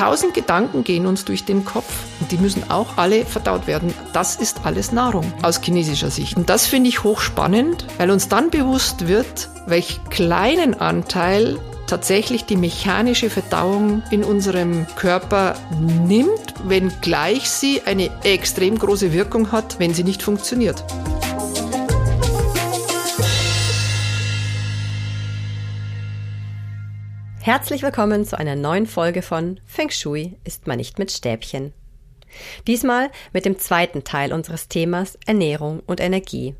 Tausend Gedanken gehen uns durch den Kopf und die müssen auch alle verdaut werden. Das ist alles Nahrung aus chinesischer Sicht. Und das finde ich hochspannend, weil uns dann bewusst wird, welch kleinen Anteil tatsächlich die mechanische Verdauung in unserem Körper nimmt, wenngleich sie eine extrem große Wirkung hat, wenn sie nicht funktioniert. Herzlich willkommen zu einer neuen Folge von Feng Shui ist man nicht mit Stäbchen. Diesmal mit dem zweiten Teil unseres Themas Ernährung und Energie.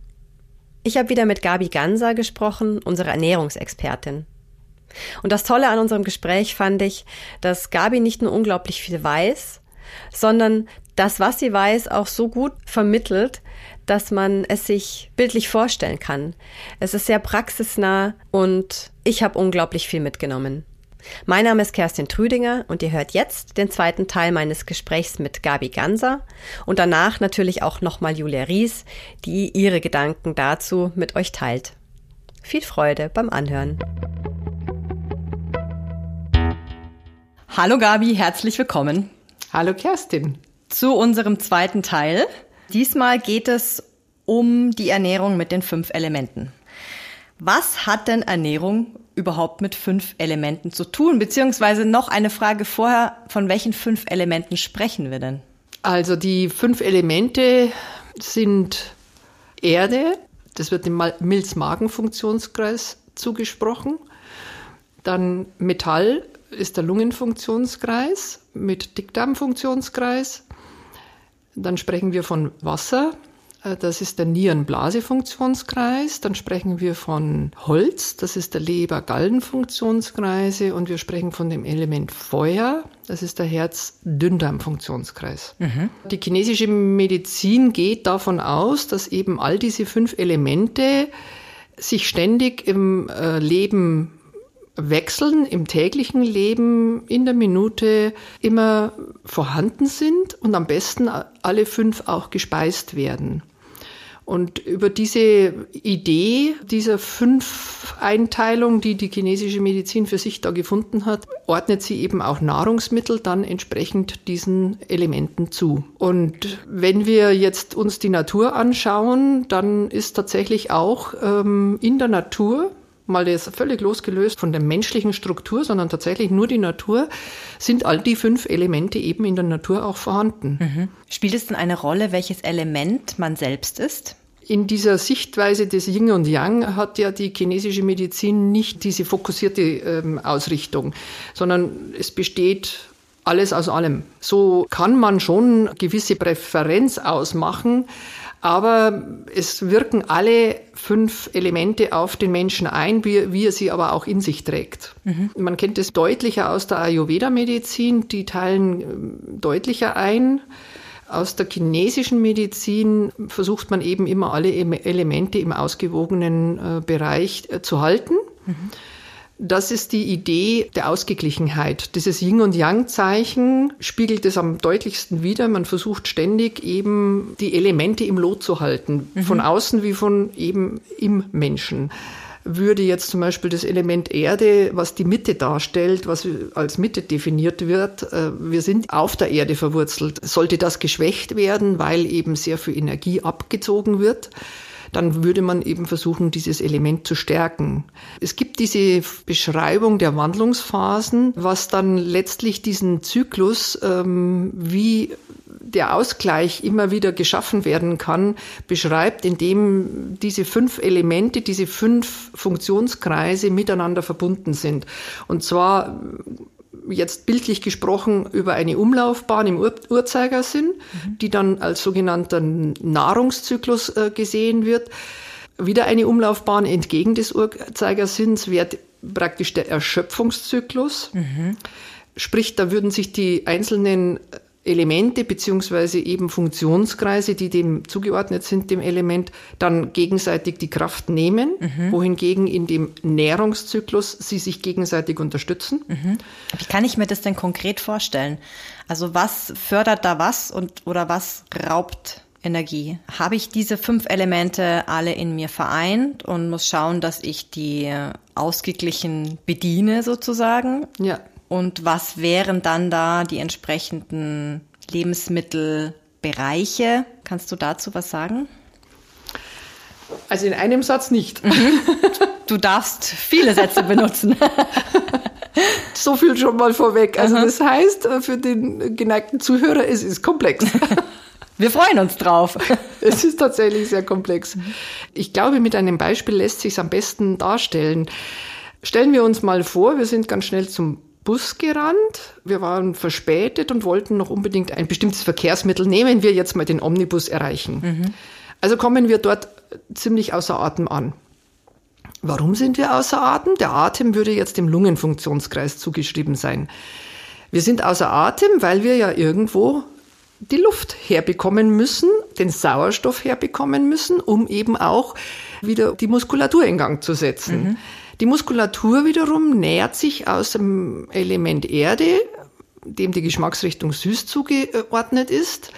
Ich habe wieder mit Gabi Ganser gesprochen, unsere Ernährungsexpertin. Und das Tolle an unserem Gespräch fand ich, dass Gabi nicht nur unglaublich viel weiß, sondern das, was sie weiß, auch so gut vermittelt, dass man es sich bildlich vorstellen kann. Es ist sehr praxisnah und ich habe unglaublich viel mitgenommen. Mein Name ist Kerstin Trüdinger und ihr hört jetzt den zweiten Teil meines Gesprächs mit Gabi Ganser und danach natürlich auch nochmal Julia Ries, die ihre Gedanken dazu mit euch teilt. Viel Freude beim Anhören. Hallo Gabi, herzlich willkommen. Hallo Kerstin. Zu unserem zweiten Teil. Diesmal geht es um die Ernährung mit den fünf Elementen. Was hat denn Ernährung überhaupt mit fünf Elementen zu tun? Beziehungsweise noch eine Frage vorher, von welchen fünf Elementen sprechen wir denn? Also die fünf Elemente sind Erde, das wird dem Milz-Magen-Funktionskreis zugesprochen. Dann Metall, ist der Lungenfunktionskreis mit Dickdarmfunktionskreis. Dann sprechen wir von Wasser, das ist der Nierenblasefunktionskreis. Dann sprechen wir von Holz, das ist der Leber-Gallen-Funktionskreise. Und wir sprechen von dem Element Feuer, das ist der Herz-Dünndarm-Funktionskreis. Mhm. Die chinesische Medizin geht davon aus, dass eben all diese fünf Elemente sich ständig im äh, Leben wechseln im täglichen Leben in der Minute immer vorhanden sind und am besten alle fünf auch gespeist werden. Und über diese Idee dieser fünf Einteilung, die die chinesische Medizin für sich da gefunden hat, ordnet sie eben auch Nahrungsmittel dann entsprechend diesen Elementen zu. Und wenn wir jetzt uns die Natur anschauen, dann ist tatsächlich auch ähm, in der Natur mal das völlig losgelöst von der menschlichen Struktur, sondern tatsächlich nur die Natur, sind all die fünf Elemente eben in der Natur auch vorhanden. Mhm. Spielt es denn eine Rolle, welches Element man selbst ist? In dieser Sichtweise des Yin und Yang hat ja die chinesische Medizin nicht diese fokussierte ähm, Ausrichtung, sondern es besteht alles aus allem. So kann man schon gewisse Präferenz ausmachen, aber es wirken alle fünf Elemente auf den Menschen ein, wie, wie er sie aber auch in sich trägt. Mhm. Man kennt es deutlicher aus der Ayurveda-Medizin, die teilen ähm, deutlicher ein. Aus der chinesischen Medizin versucht man eben immer alle Elemente im ausgewogenen äh, Bereich äh, zu halten. Mhm. Das ist die Idee der Ausgeglichenheit. Dieses Yin- und Yang-Zeichen spiegelt es am deutlichsten wider. Man versucht ständig eben die Elemente im Lot zu halten, mhm. von außen wie von eben im Menschen würde jetzt zum Beispiel das Element Erde, was die Mitte darstellt, was als Mitte definiert wird, äh, wir sind auf der Erde verwurzelt. Sollte das geschwächt werden, weil eben sehr viel Energie abgezogen wird, dann würde man eben versuchen, dieses Element zu stärken. Es gibt diese Beschreibung der Wandlungsphasen, was dann letztlich diesen Zyklus, ähm, wie der Ausgleich immer wieder geschaffen werden kann, beschreibt, indem diese fünf Elemente, diese fünf Funktionskreise miteinander verbunden sind. Und zwar jetzt bildlich gesprochen über eine Umlaufbahn im Ur Uhrzeigersinn, mhm. die dann als sogenannter Nahrungszyklus äh, gesehen wird. Wieder eine Umlaufbahn entgegen des Uhrzeigersinns wäre praktisch der Erschöpfungszyklus. Mhm. Sprich, da würden sich die einzelnen Elemente beziehungsweise eben Funktionskreise, die dem zugeordnet sind, dem Element, dann gegenseitig die Kraft nehmen, mhm. wohingegen in dem Nährungszyklus sie sich gegenseitig unterstützen. Mhm. Wie kann ich mir das denn konkret vorstellen? Also was fördert da was und oder was raubt Energie? Habe ich diese fünf Elemente alle in mir vereint und muss schauen, dass ich die ausgeglichen bediene sozusagen? Ja. Und was wären dann da die entsprechenden Lebensmittelbereiche? Kannst du dazu was sagen? Also in einem Satz nicht. Mhm. Du darfst viele Sätze benutzen. so viel schon mal vorweg. Also Aha. das heißt äh, für den geneigten Zuhörer, es ist komplex. Wir freuen uns drauf. Es ist tatsächlich sehr komplex. Ich glaube, mit einem Beispiel lässt sich es am besten darstellen. Stellen wir uns mal vor, wir sind ganz schnell zum Bus gerannt. Wir waren verspätet und wollten noch unbedingt ein bestimmtes Verkehrsmittel. Nehmen wir jetzt mal den Omnibus erreichen. Mhm. Also kommen wir dort ziemlich außer Atem an. Warum sind wir außer Atem? Der Atem würde jetzt dem Lungenfunktionskreis zugeschrieben sein. Wir sind außer Atem, weil wir ja irgendwo die Luft herbekommen müssen, den Sauerstoff herbekommen müssen, um eben auch wieder die Muskulatur in Gang zu setzen. Mhm. Die Muskulatur wiederum nähert sich aus dem Element Erde, dem die Geschmacksrichtung süß zugeordnet ist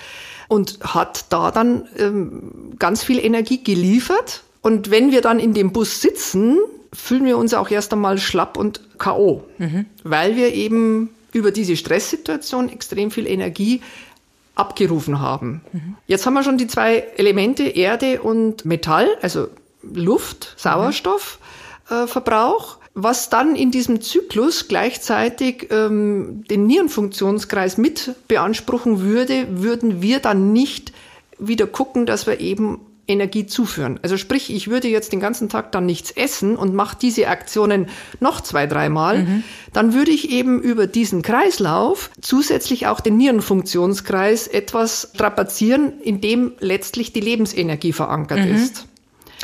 und hat da dann ähm, ganz viel Energie geliefert und wenn wir dann in dem Bus sitzen, fühlen wir uns auch erst einmal schlapp und K.O., mhm. weil wir eben über diese Stresssituation extrem viel Energie abgerufen haben. Mhm. Jetzt haben wir schon die zwei Elemente Erde und Metall, also Luft, Sauerstoffverbrauch. Mhm. Äh, was dann in diesem Zyklus gleichzeitig ähm, den Nierenfunktionskreis mit beanspruchen würde, würden wir dann nicht wieder gucken, dass wir eben Energie zuführen. Also sprich, ich würde jetzt den ganzen Tag dann nichts essen und mache diese Aktionen noch zwei, dreimal, mhm. dann würde ich eben über diesen Kreislauf zusätzlich auch den Nierenfunktionskreis etwas strapazieren, in dem letztlich die Lebensenergie verankert mhm. ist.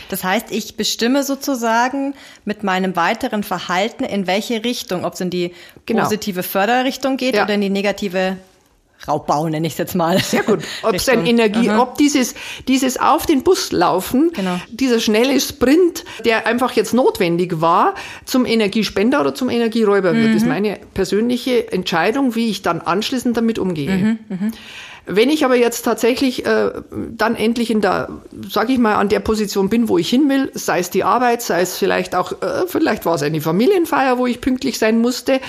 Das heißt, ich bestimme sozusagen mit meinem weiteren Verhalten, in welche Richtung, ob es in die genau. positive Förderrichtung geht ja. oder in die negative Raubbau, nenne ich es jetzt mal. Sehr gut. Ob es ein Energie, Aha. ob dieses, dieses auf den Bus laufen, genau. dieser schnelle Sprint, der einfach jetzt notwendig war, zum Energiespender oder zum Energieräuber mhm. wird, ist meine persönliche Entscheidung, wie ich dann anschließend damit umgehe. Mhm. Mhm. Wenn ich aber jetzt tatsächlich äh, dann endlich in der, sag ich mal, an der Position bin, wo ich hin will, sei es die Arbeit, sei es vielleicht auch, äh, vielleicht war es eine Familienfeier, wo ich pünktlich sein musste,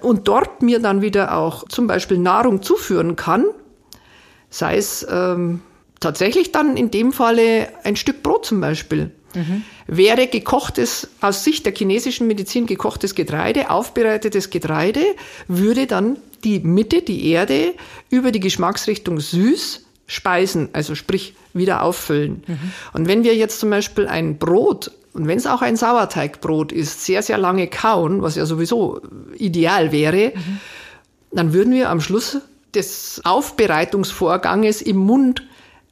und dort mir dann wieder auch zum Beispiel Nahrung zuführen kann, sei es ähm, tatsächlich dann in dem Falle ein Stück Brot zum Beispiel. Mhm. Wäre gekochtes, aus Sicht der chinesischen Medizin gekochtes Getreide, aufbereitetes Getreide, würde dann die Mitte, die Erde, über die Geschmacksrichtung süß speisen, also sprich wieder auffüllen. Mhm. Und wenn wir jetzt zum Beispiel ein Brot und wenn es auch ein Sauerteigbrot ist, sehr, sehr lange kauen, was ja sowieso ideal wäre, mhm. dann würden wir am Schluss des Aufbereitungsvorganges im Mund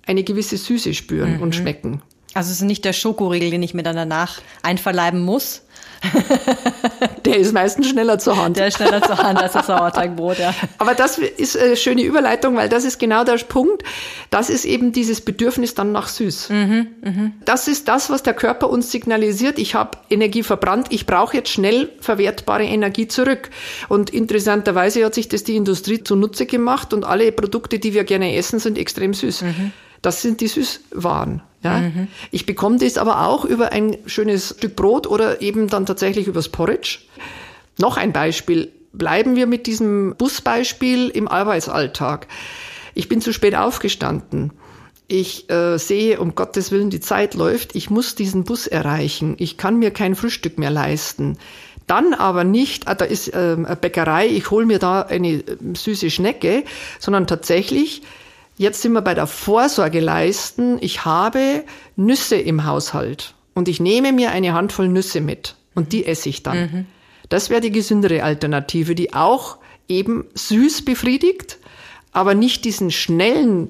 eine gewisse Süße spüren mhm. und schmecken. Also es ist nicht der Schokoriegel, den ich mir dann danach einverleiben muss, Der ist meistens schneller zur Hand. Der ist schneller zur Hand als das Sauerteigbrot, ja. Aber das ist eine schöne Überleitung, weil das ist genau der Punkt. Das ist eben dieses Bedürfnis dann nach süß. Mhm, mh. Das ist das, was der Körper uns signalisiert. Ich habe Energie verbrannt, ich brauche jetzt schnell verwertbare Energie zurück. Und interessanterweise hat sich das die Industrie zunutze gemacht und alle Produkte, die wir gerne essen, sind extrem süß. Mhm. Das sind die Süßwaren. Ja? Mhm. Ich bekomme das aber auch über ein schönes Stück Brot oder eben dann tatsächlich übers Porridge. Noch ein Beispiel. Bleiben wir mit diesem Busbeispiel im Arbeitsalltag. Ich bin zu spät aufgestanden. Ich äh, sehe, um Gottes Willen, die Zeit läuft. Ich muss diesen Bus erreichen. Ich kann mir kein Frühstück mehr leisten. Dann aber nicht, ah, da ist äh, eine Bäckerei, ich hole mir da eine äh, süße Schnecke, sondern tatsächlich Jetzt sind wir bei der Vorsorge leisten. Ich habe Nüsse im Haushalt und ich nehme mir eine Handvoll Nüsse mit und die esse ich dann. Mhm. Das wäre die gesündere Alternative, die auch eben süß befriedigt, aber nicht diesen schnellen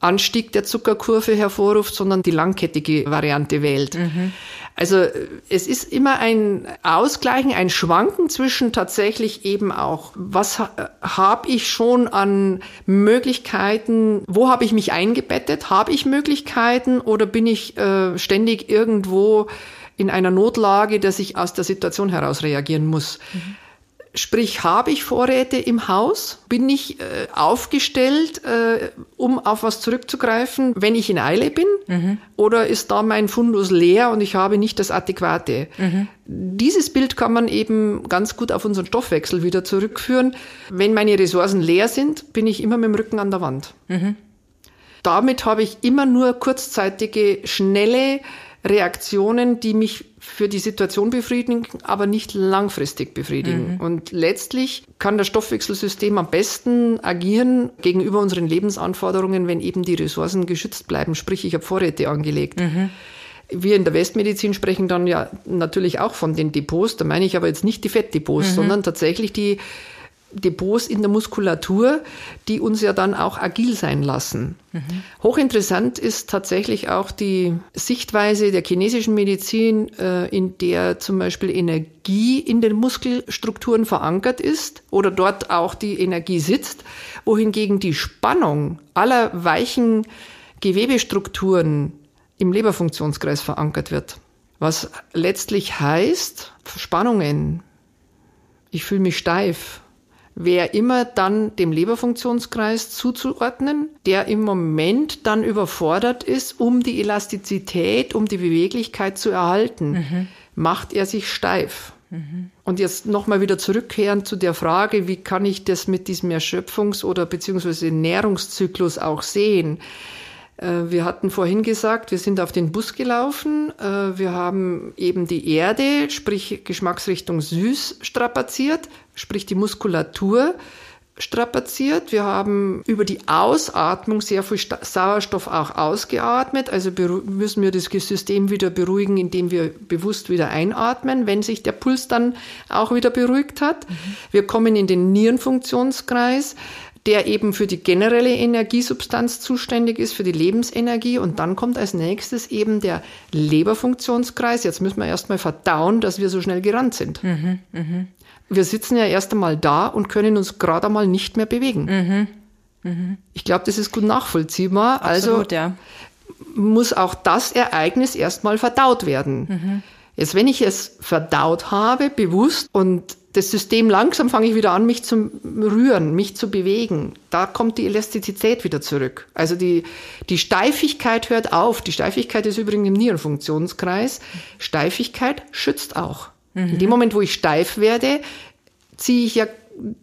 Anstieg der Zuckerkurve hervorruft, sondern die langkettige Variante wählt. Mhm. Also es ist immer ein Ausgleichen, ein Schwanken zwischen tatsächlich eben auch, was ha habe ich schon an Möglichkeiten, wo habe ich mich eingebettet, habe ich Möglichkeiten oder bin ich äh, ständig irgendwo in einer Notlage, dass ich aus der Situation heraus reagieren muss. Mhm Sprich, habe ich Vorräte im Haus? Bin ich äh, aufgestellt, äh, um auf was zurückzugreifen, wenn ich in Eile bin? Mhm. Oder ist da mein Fundus leer und ich habe nicht das Adäquate? Mhm. Dieses Bild kann man eben ganz gut auf unseren Stoffwechsel wieder zurückführen. Wenn meine Ressourcen leer sind, bin ich immer mit dem Rücken an der Wand. Mhm. Damit habe ich immer nur kurzzeitige, schnelle Reaktionen, die mich für die Situation befriedigen, aber nicht langfristig befriedigen. Mhm. Und letztlich kann das Stoffwechselsystem am besten agieren gegenüber unseren Lebensanforderungen, wenn eben die Ressourcen geschützt bleiben. Sprich, ich habe Vorräte angelegt. Mhm. Wir in der Westmedizin sprechen dann ja natürlich auch von den Depots. Da meine ich aber jetzt nicht die Fettdepots, mhm. sondern tatsächlich die Depots in der Muskulatur, die uns ja dann auch agil sein lassen. Mhm. Hochinteressant ist tatsächlich auch die Sichtweise der chinesischen Medizin, äh, in der zum Beispiel Energie in den Muskelstrukturen verankert ist oder dort auch die Energie sitzt, wohingegen die Spannung aller weichen Gewebestrukturen im Leberfunktionskreis verankert wird. Was letztlich heißt, Spannungen, ich fühle mich steif, wäre immer dann dem Leberfunktionskreis zuzuordnen, der im Moment dann überfordert ist, um die Elastizität, um die Beweglichkeit zu erhalten. Mhm. Macht er sich steif. Mhm. Und jetzt nochmal wieder zurückkehren zu der Frage, wie kann ich das mit diesem Erschöpfungs- oder beziehungsweise Nährungszyklus auch sehen? Äh, wir hatten vorhin gesagt, wir sind auf den Bus gelaufen. Äh, wir haben eben die Erde, sprich Geschmacksrichtung süß, strapaziert, sprich die Muskulatur strapaziert. Wir haben über die Ausatmung sehr viel Sauerstoff auch ausgeatmet. Also müssen wir das System wieder beruhigen, indem wir bewusst wieder einatmen, wenn sich der Puls dann auch wieder beruhigt hat. Mhm. Wir kommen in den Nierenfunktionskreis der eben für die generelle Energiesubstanz zuständig ist, für die Lebensenergie. Und dann kommt als nächstes eben der Leberfunktionskreis. Jetzt müssen wir erstmal verdauen, dass wir so schnell gerannt sind. Mhm, mh. Wir sitzen ja erst einmal da und können uns gerade einmal nicht mehr bewegen. Mhm, mh. Ich glaube, das ist gut nachvollziehbar. Also Absolut, also ja. muss auch das Ereignis erstmal verdaut werden. Mhm. Jetzt, wenn ich es verdaut habe, bewusst und das System langsam fange ich wieder an, mich zu rühren, mich zu bewegen. Da kommt die Elastizität wieder zurück. Also die, die Steifigkeit hört auf. Die Steifigkeit ist übrigens im Nierenfunktionskreis. Steifigkeit schützt auch. Mhm. In dem Moment, wo ich steif werde, ziehe ich ja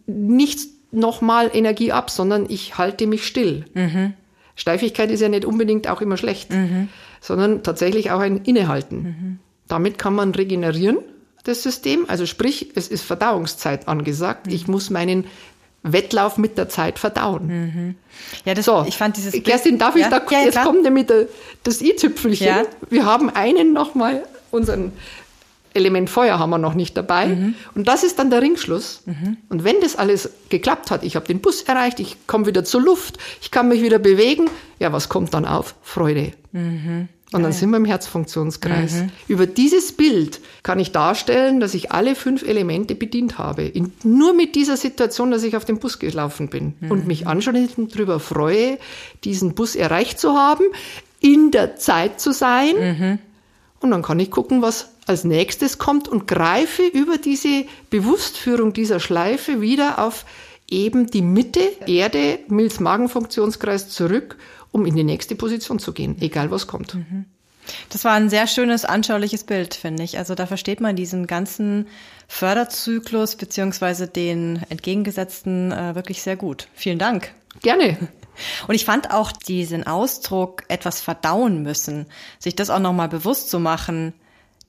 nicht nochmal Energie ab, sondern ich halte mich still. Mhm. Steifigkeit ist ja nicht unbedingt auch immer schlecht, mhm. sondern tatsächlich auch ein Innehalten. Mhm. Damit kann man regenerieren das System. Also sprich, es ist Verdauungszeit angesagt. Mhm. Ich muss meinen Wettlauf mit der Zeit verdauen. Mhm. Ja, das, so, ich fand dieses Kerstin, darf ich ja, da, ja, jetzt klar. kommt nämlich das i-Tüpfelchen. Ja. Wir haben einen nochmal, unseren Element Feuer haben wir noch nicht dabei. Mhm. Und das ist dann der Ringschluss. Mhm. Und wenn das alles geklappt hat, ich habe den Bus erreicht, ich komme wieder zur Luft, ich kann mich wieder bewegen, ja, was kommt dann auf? Freude. Mhm. Und dann sind wir im Herzfunktionskreis. Mhm. Über dieses Bild kann ich darstellen, dass ich alle fünf Elemente bedient habe. In, nur mit dieser Situation, dass ich auf den Bus gelaufen bin mhm. und mich anschließend darüber freue, diesen Bus erreicht zu haben, in der Zeit zu sein. Mhm. Und dann kann ich gucken, was als nächstes kommt und greife über diese Bewusstführung dieser Schleife wieder auf eben die Mitte, Erde, Milz-Magen-Funktionskreis zurück um in die nächste Position zu gehen, egal was kommt. Mhm. Das war ein sehr schönes, anschauliches Bild, finde ich. Also da versteht man diesen ganzen Förderzyklus beziehungsweise den entgegengesetzten äh, wirklich sehr gut. Vielen Dank. Gerne. Und ich fand auch diesen Ausdruck etwas verdauen müssen, sich das auch nochmal bewusst zu machen,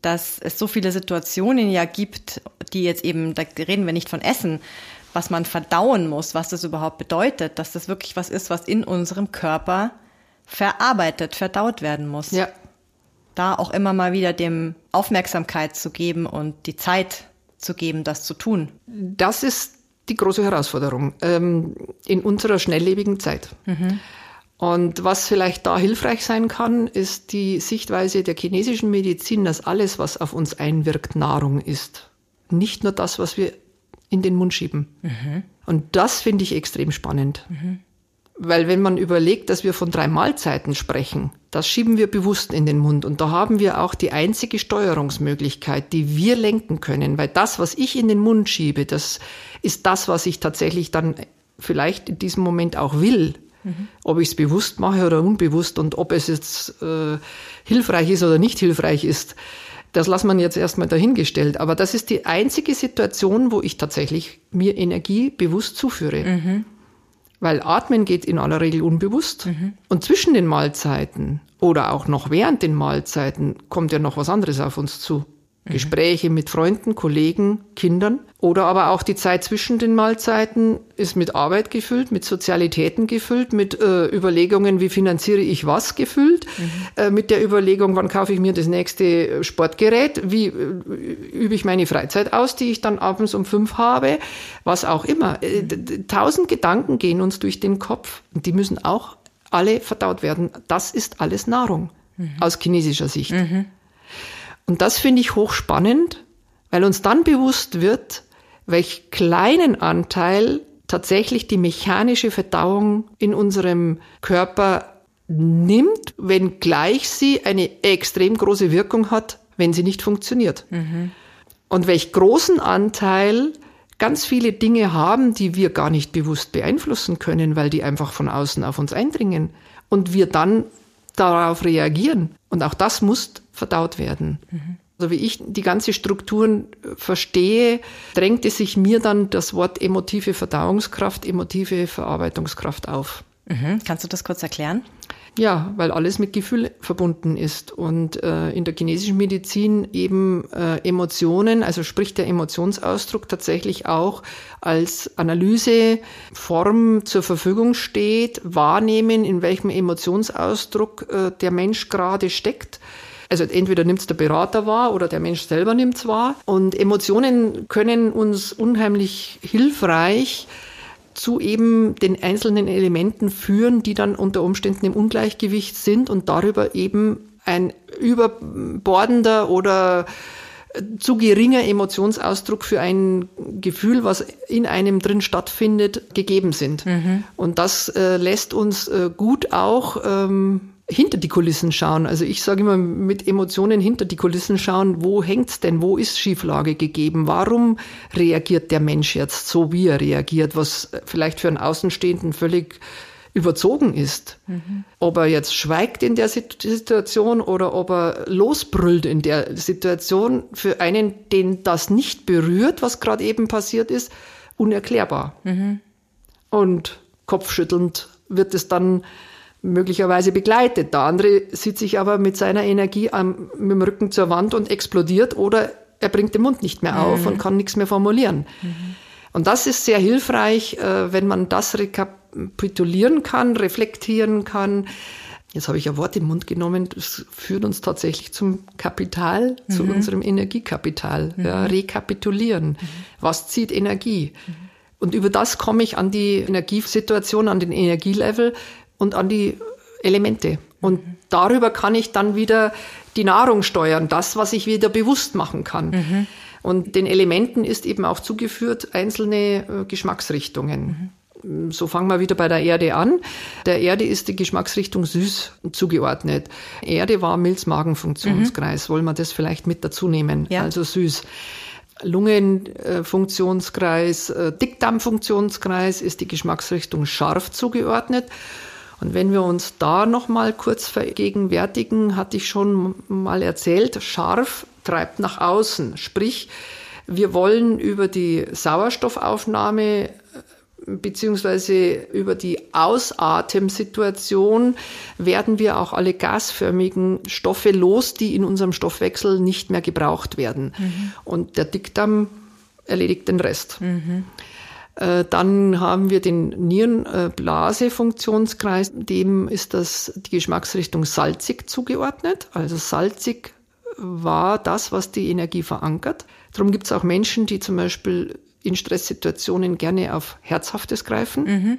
dass es so viele Situationen ja gibt, die jetzt eben, da reden wir nicht von Essen, was man verdauen muss, was das überhaupt bedeutet, dass das wirklich was ist, was in unserem Körper verarbeitet, verdaut werden muss. Ja. Da auch immer mal wieder dem Aufmerksamkeit zu geben und die Zeit zu geben, das zu tun. Das ist die große Herausforderung ähm, in unserer schnelllebigen Zeit. Mhm. Und was vielleicht da hilfreich sein kann, ist die Sichtweise der chinesischen Medizin, dass alles, was auf uns einwirkt, Nahrung ist. Nicht nur das, was wir in den Mund schieben. Mhm. Und das finde ich extrem spannend. Mhm. Weil wenn man überlegt, dass wir von drei Mahlzeiten sprechen, das schieben wir bewusst in den Mund. Und da haben wir auch die einzige Steuerungsmöglichkeit, die wir lenken können. Weil das, was ich in den Mund schiebe, das ist das, was ich tatsächlich dann vielleicht in diesem Moment auch will. Mhm. Ob ich es bewusst mache oder unbewusst und ob es jetzt äh, hilfreich ist oder nicht hilfreich ist, das lassen man jetzt erstmal dahingestellt. Aber das ist die einzige Situation, wo ich tatsächlich mir Energie bewusst zuführe. Mhm. Weil Atmen geht in aller Regel unbewusst. Mhm. Und zwischen den Mahlzeiten oder auch noch während den Mahlzeiten kommt ja noch was anderes auf uns zu. Mhm. Gespräche mit Freunden, Kollegen, Kindern. Oder aber auch die Zeit zwischen den Mahlzeiten ist mit Arbeit gefüllt, mit Sozialitäten gefüllt, mit äh, Überlegungen, wie finanziere ich was gefüllt, mhm. äh, mit der Überlegung, wann kaufe ich mir das nächste Sportgerät, wie äh, übe ich meine Freizeit aus, die ich dann abends um fünf habe, was auch immer. Äh, mhm. Tausend Gedanken gehen uns durch den Kopf und die müssen auch alle verdaut werden. Das ist alles Nahrung mhm. aus chinesischer Sicht. Mhm. Und das finde ich hochspannend, weil uns dann bewusst wird, welch kleinen Anteil tatsächlich die mechanische Verdauung in unserem Körper nimmt, wenngleich sie eine extrem große Wirkung hat, wenn sie nicht funktioniert. Mhm. Und welch großen Anteil ganz viele Dinge haben, die wir gar nicht bewusst beeinflussen können, weil die einfach von außen auf uns eindringen und wir dann darauf reagieren. Und auch das muss verdaut werden. Mhm. Also wie ich die ganze Strukturen verstehe, drängte sich mir dann das Wort emotive Verdauungskraft, emotive Verarbeitungskraft auf. Mhm. Kannst du das kurz erklären? Ja, weil alles mit Gefühl verbunden ist und äh, in der chinesischen Medizin eben äh, Emotionen, also sprich der Emotionsausdruck tatsächlich auch als Analyseform zur Verfügung steht, wahrnehmen, in welchem Emotionsausdruck äh, der Mensch gerade steckt also entweder nimmt es der Berater wahr oder der Mensch selber nimmt es wahr. Und Emotionen können uns unheimlich hilfreich zu eben den einzelnen Elementen führen, die dann unter Umständen im Ungleichgewicht sind und darüber eben ein überbordender oder zu geringer Emotionsausdruck für ein Gefühl, was in einem drin stattfindet, gegeben sind. Mhm. Und das äh, lässt uns äh, gut auch ähm, hinter die Kulissen schauen. Also ich sage immer mit Emotionen hinter die Kulissen schauen, wo hängt's denn, wo ist Schieflage gegeben? Warum reagiert der Mensch jetzt so, wie er reagiert, was vielleicht für einen Außenstehenden völlig überzogen ist. Mhm. Ob er jetzt schweigt in der Situation oder ob er losbrüllt in der Situation, für einen, den das nicht berührt, was gerade eben passiert ist, unerklärbar. Mhm. Und kopfschüttelnd wird es dann möglicherweise begleitet. Der andere sieht sich aber mit seiner Energie am, mit dem Rücken zur Wand und explodiert oder er bringt den Mund nicht mehr auf mhm. und kann nichts mehr formulieren. Mhm. Und das ist sehr hilfreich, äh, wenn man das rekapitulieren kann, reflektieren kann. Jetzt habe ich ein Wort im Mund genommen, das führt uns tatsächlich zum Kapital, mhm. zu unserem Energiekapital. Mhm. Ja, rekapitulieren. Mhm. Was zieht Energie? Mhm. Und über das komme ich an die Energiesituation, an den Energielevel, und an die Elemente. Und mhm. darüber kann ich dann wieder die Nahrung steuern, das, was ich wieder bewusst machen kann. Mhm. Und den Elementen ist eben auch zugeführt einzelne äh, Geschmacksrichtungen. Mhm. So fangen wir wieder bei der Erde an. Der Erde ist die Geschmacksrichtung süß zugeordnet. Erde war Milz-Magen-Funktionskreis. Mhm. Wollen wir das vielleicht mit dazu nehmen? Ja. Also süß. Lungenfunktionskreis, äh, Dickdarmfunktionskreis ist die Geschmacksrichtung scharf zugeordnet. Und wenn wir uns da noch mal kurz vergegenwärtigen, hatte ich schon mal erzählt, scharf treibt nach außen. Sprich, wir wollen über die Sauerstoffaufnahme äh, beziehungsweise über die Ausatemsituation werden wir auch alle gasförmigen Stoffe los, die in unserem Stoffwechsel nicht mehr gebraucht werden. Mhm. Und der Dickdarm erledigt den Rest. Mhm. Äh, dann haben wir den Nierenblasefunktionskreis, dem ist das die Geschmacksrichtung salzig zugeordnet. Also salzig war das, was die Energie verankert. Darum gibt es auch Menschen, die zum Beispiel in Stresssituationen gerne auf Herzhaftes greifen. Mhm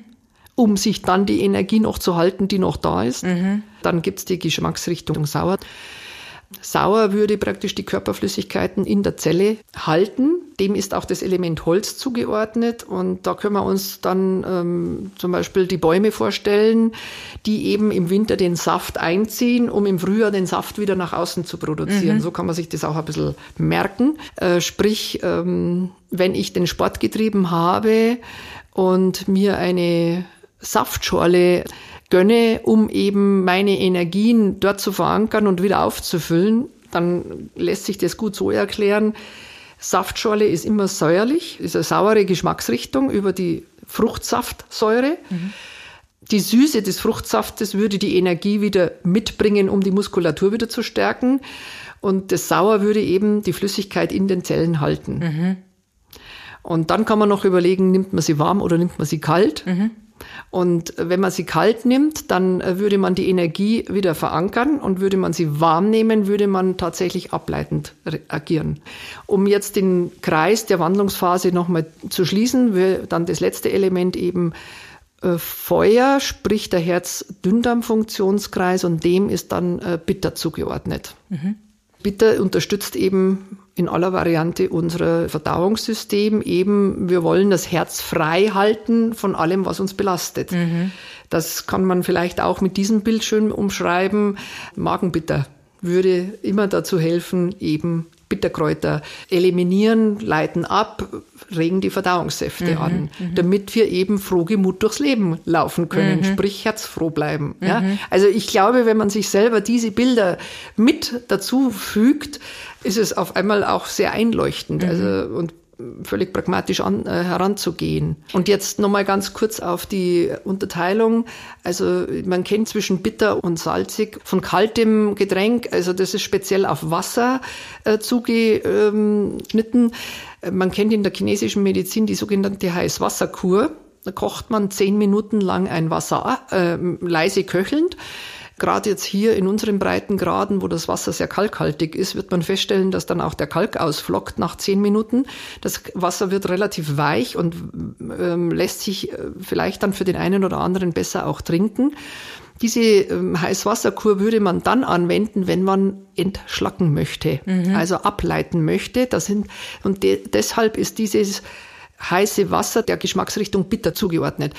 um sich dann die Energie noch zu halten, die noch da ist. Mhm. Dann gibt es die Geschmacksrichtung sauer. Sauer würde praktisch die Körperflüssigkeiten in der Zelle halten. Dem ist auch das Element Holz zugeordnet. Und da können wir uns dann ähm, zum Beispiel die Bäume vorstellen, die eben im Winter den Saft einziehen, um im Frühjahr den Saft wieder nach außen zu produzieren. Mhm. So kann man sich das auch ein bisschen merken. Äh, sprich, ähm, wenn ich den Sport getrieben habe und mir eine Saftschorle gönne, um eben meine Energien dort zu verankern und wieder aufzufüllen, dann lässt sich das gut so erklären. Saftschorle ist immer säuerlich, ist eine saure Geschmacksrichtung über die Fruchtsaftsäure. Mhm. Die Süße des Fruchtsaftes würde die Energie wieder mitbringen, um die Muskulatur wieder zu stärken. Und das Sauer würde eben die Flüssigkeit in den Zellen halten. Mhm. Und dann kann man noch überlegen, nimmt man sie warm oder nimmt man sie kalt. Mhm. Und wenn man sie kalt nimmt, dann äh, würde man die Energie wieder verankern und würde man sie warm nehmen, würde man tatsächlich ableitend agieren. Um jetzt den Kreis der Wandlungsphase nochmal zu schließen, dann das letzte Element eben äh, Feuer, sprich der Herz-Dünndarm-Funktionskreis und dem ist dann äh, Bitter zugeordnet. Mhm. Bitter unterstützt eben in aller Variante unser Verdauungssystem. Eben, wir wollen das Herz frei halten von allem, was uns belastet. Mhm. Das kann man vielleicht auch mit diesem Bild schön umschreiben. Magenbitter würde immer dazu helfen, eben Bitterkräuter eliminieren, leiten ab, regen die Verdauungssäfte mhm, an, mhm. damit wir eben frohgemut durchs Leben laufen können, mhm. sprich herzfroh bleiben. Ja? Mhm. Also ich glaube, wenn man sich selber diese Bilder mit dazu fügt, ist es auf einmal auch sehr einleuchtend. Mhm. Also und völlig pragmatisch an, äh, heranzugehen. Und jetzt nochmal ganz kurz auf die Unterteilung. Also man kennt zwischen bitter und salzig von kaltem Getränk, also das ist speziell auf Wasser äh, zugeschnitten. Man kennt in der chinesischen Medizin die sogenannte Heißwasserkur. Da kocht man zehn Minuten lang ein Wasser äh, leise köchelnd Gerade jetzt hier in unseren Breitengraden, wo das Wasser sehr kalkhaltig ist, wird man feststellen, dass dann auch der Kalk ausflockt nach zehn Minuten. Das Wasser wird relativ weich und ähm, lässt sich äh, vielleicht dann für den einen oder anderen besser auch trinken. Diese ähm, Heißwasserkur würde man dann anwenden, wenn man entschlacken möchte, mhm. also ableiten möchte. Das sind, und de deshalb ist dieses heiße Wasser der Geschmacksrichtung bitter zugeordnet.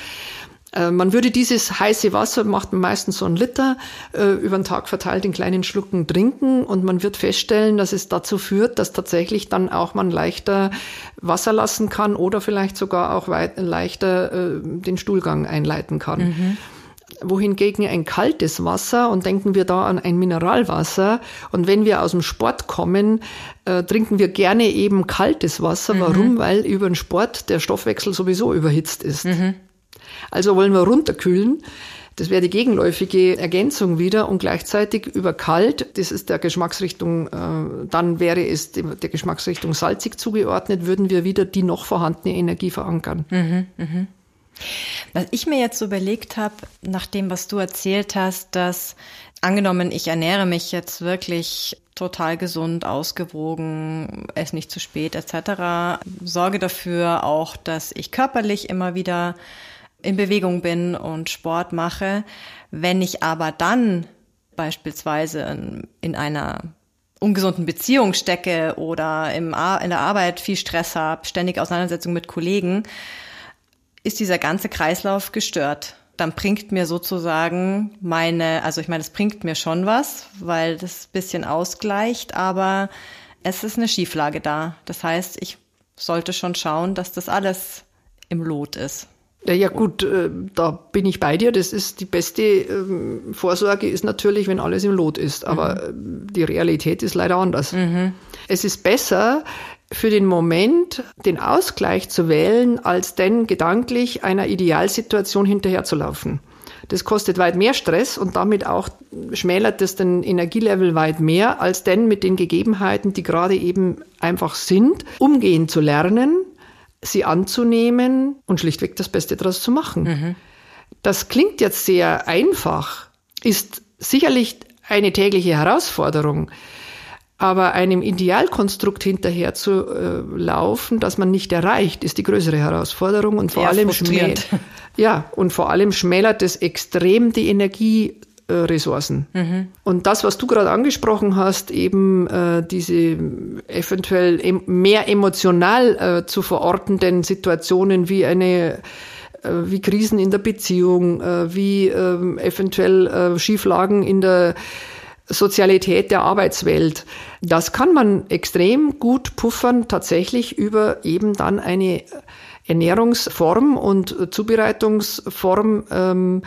Äh, man würde dieses heiße Wasser, macht man meistens so einen Liter, äh, über den Tag verteilt in kleinen Schlucken trinken und man wird feststellen, dass es dazu führt, dass tatsächlich dann auch man leichter Wasser lassen kann oder vielleicht sogar auch leichter äh, den Stuhlgang einleiten kann. Mhm wohingegen ein kaltes Wasser, und denken wir da an ein Mineralwasser, und wenn wir aus dem Sport kommen, äh, trinken wir gerne eben kaltes Wasser. Mhm. Warum? Weil über den Sport der Stoffwechsel sowieso überhitzt ist. Mhm. Also wollen wir runterkühlen. Das wäre die gegenläufige Ergänzung wieder und gleichzeitig über kalt, das ist der Geschmacksrichtung, äh, dann wäre es der Geschmacksrichtung salzig zugeordnet, würden wir wieder die noch vorhandene Energie verankern. Mhm, mh. Was ich mir jetzt so überlegt habe, nach dem, was du erzählt hast, dass angenommen, ich ernähre mich jetzt wirklich total gesund, ausgewogen, esse nicht zu spät etc., sorge dafür auch, dass ich körperlich immer wieder in Bewegung bin und Sport mache. Wenn ich aber dann beispielsweise in, in einer ungesunden Beziehung stecke oder im in der Arbeit viel Stress habe, ständig Auseinandersetzung mit Kollegen, ist dieser ganze Kreislauf gestört. Dann bringt mir sozusagen meine, also ich meine, es bringt mir schon was, weil das bisschen ausgleicht, aber es ist eine Schieflage da. Das heißt, ich sollte schon schauen, dass das alles im Lot ist. Ja, gut, äh, da bin ich bei dir. Das ist die beste ähm, Vorsorge ist natürlich, wenn alles im Lot ist. Aber mhm. die Realität ist leider anders. Mhm. Es ist besser, für den Moment den Ausgleich zu wählen, als denn gedanklich einer Idealsituation hinterherzulaufen. Das kostet weit mehr Stress und damit auch schmälert es den Energielevel weit mehr, als denn mit den Gegebenheiten, die gerade eben einfach sind, umgehen zu lernen sie anzunehmen und schlichtweg das Beste daraus zu machen. Mhm. Das klingt jetzt sehr einfach, ist sicherlich eine tägliche Herausforderung, aber einem Idealkonstrukt hinterher zu äh, laufen, das man nicht erreicht, ist die größere Herausforderung und vor allem schmälert, ja, und vor allem schmälert es extrem die Energie Ressourcen. Mhm. Und das, was du gerade angesprochen hast, eben äh, diese eventuell em mehr emotional äh, zu verortenden Situationen wie eine äh, wie Krisen in der Beziehung, äh, wie ähm, eventuell äh, Schieflagen in der Sozialität der Arbeitswelt. Das kann man extrem gut puffern, tatsächlich über eben dann eine Ernährungsform und Zubereitungsform ähm,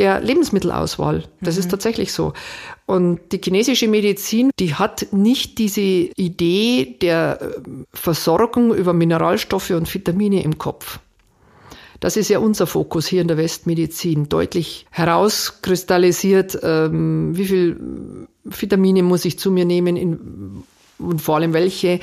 der Lebensmittelauswahl. Das mhm. ist tatsächlich so. Und die chinesische Medizin, die hat nicht diese Idee der äh, Versorgung über Mineralstoffe und Vitamine im Kopf. Das ist ja unser Fokus hier in der Westmedizin, deutlich herauskristallisiert, ähm, wie viel Vitamine muss ich zu mir nehmen in, und vor allem welche,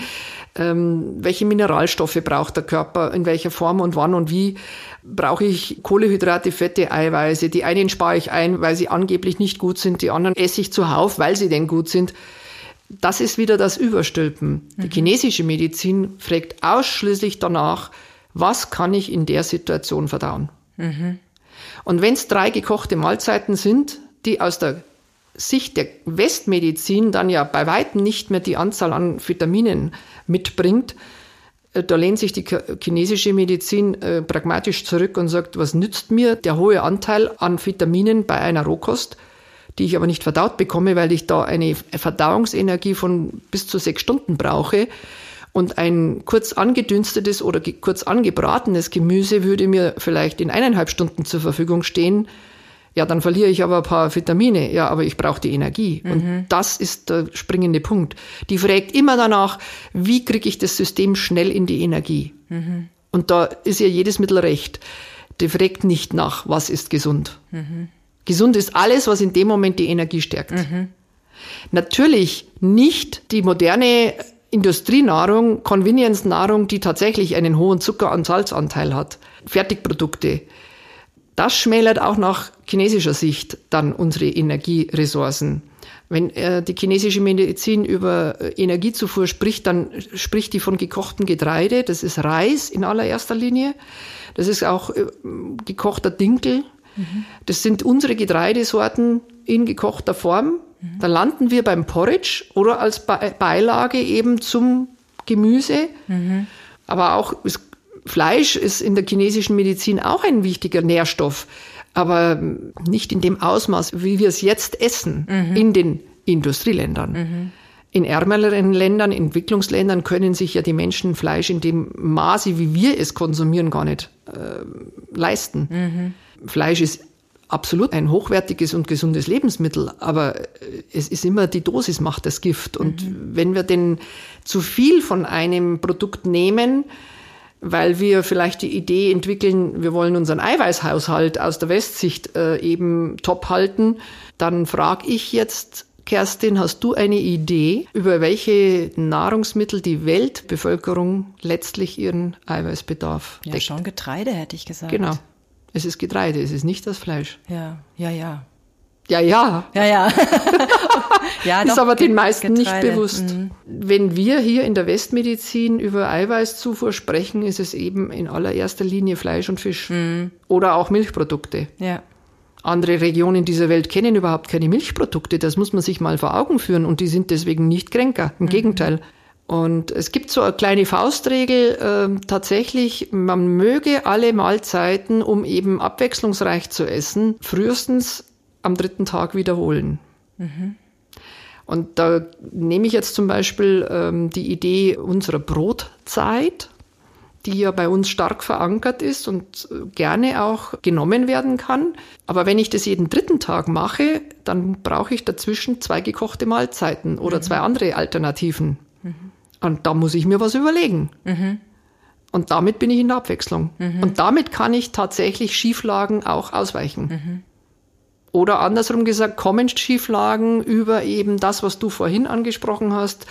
ähm, welche Mineralstoffe braucht der Körper, in welcher Form und wann und wie brauche ich Kohlehydrate, Fette, Eiweiße. Die einen spare ich ein, weil sie angeblich nicht gut sind, die anderen esse ich zuhauf, weil sie denn gut sind. Das ist wieder das Überstülpen. Mhm. Die chinesische Medizin fragt ausschließlich danach, was kann ich in der Situation verdauen. Mhm. Und wenn es drei gekochte Mahlzeiten sind, die aus der Sicht der Westmedizin dann ja bei weitem nicht mehr die Anzahl an Vitaminen mitbringt, äh, da lehnt sich die chinesische Medizin äh, pragmatisch zurück und sagt, was nützt mir der hohe Anteil an Vitaminen bei einer Rohkost, die ich aber nicht verdaut bekomme, weil ich da eine Verdauungsenergie von bis zu sechs Stunden brauche. Und ein kurz angedünstetes oder kurz angebratenes Gemüse würde mir vielleicht in eineinhalb Stunden zur Verfügung stehen. Ja, dann verliere ich aber ein paar Vitamine. Ja, aber ich brauche die Energie. Mhm. Und das ist der springende Punkt. Die fragt immer danach, wie kriege ich das System schnell in die Energie? Mhm. Und da ist ja jedes Mittel recht. Die fragt nicht nach, was ist gesund. Mhm. Gesund ist alles, was in dem Moment die Energie stärkt. Mhm. Natürlich nicht die moderne Industrienahrung, Convenience-Nahrung, die tatsächlich einen hohen Zucker- und Salzanteil hat, Fertigprodukte, das schmälert auch nach chinesischer Sicht dann unsere Energieressourcen. Wenn äh, die chinesische Medizin über äh, Energiezufuhr spricht, dann spricht die von gekochtem Getreide. Das ist Reis in allererster Linie. Das ist auch äh, gekochter Dinkel. Mhm. Das sind unsere Getreidesorten in gekochter Form. Mhm. Da landen wir beim Porridge oder als Beilage eben zum Gemüse. Mhm. Aber auch Fleisch ist in der chinesischen Medizin auch ein wichtiger Nährstoff, aber nicht in dem Ausmaß, wie wir es jetzt essen mhm. in den Industrieländern. Mhm. In ärmeren Ländern, Entwicklungsländern können sich ja die Menschen Fleisch in dem Maße, wie wir es konsumieren, gar nicht äh, leisten. Mhm. Fleisch ist absolut ein hochwertiges und gesundes Lebensmittel, aber es ist immer die Dosis macht das Gift. Und mhm. wenn wir denn zu viel von einem Produkt nehmen, weil wir vielleicht die Idee entwickeln, wir wollen unseren Eiweißhaushalt aus der Westsicht äh, eben top halten, dann frage ich jetzt, Kerstin, hast du eine Idee, über welche Nahrungsmittel die Weltbevölkerung letztlich ihren Eiweißbedarf deckt? Ja, schon Getreide, hätte ich gesagt. Genau. Es ist Getreide, es ist nicht das Fleisch. Ja, ja, ja. Ja, ja. Ja, ja. ja ist aber den meisten Getreide. nicht bewusst. Mhm. Wenn wir hier in der Westmedizin über Eiweißzufuhr sprechen, ist es eben in allererster Linie Fleisch und Fisch mhm. oder auch Milchprodukte. Ja. Andere Regionen dieser Welt kennen überhaupt keine Milchprodukte. Das muss man sich mal vor Augen führen und die sind deswegen nicht kränker. Im mhm. Gegenteil. Und es gibt so eine kleine Faustregel, äh, tatsächlich, man möge alle Mahlzeiten, um eben abwechslungsreich zu essen, frühestens am dritten Tag wiederholen. Mhm. Und da nehme ich jetzt zum Beispiel ähm, die Idee unserer Brotzeit, die ja bei uns stark verankert ist und äh, gerne auch genommen werden kann. Aber wenn ich das jeden dritten Tag mache, dann brauche ich dazwischen zwei gekochte Mahlzeiten oder mhm. zwei andere Alternativen. Mhm. Und da muss ich mir was überlegen. Mhm. Und damit bin ich in der Abwechslung. Mhm. Und damit kann ich tatsächlich Schieflagen auch ausweichen. Oder andersrum gesagt, kommen Schieflagen über eben das, was du vorhin angesprochen hast,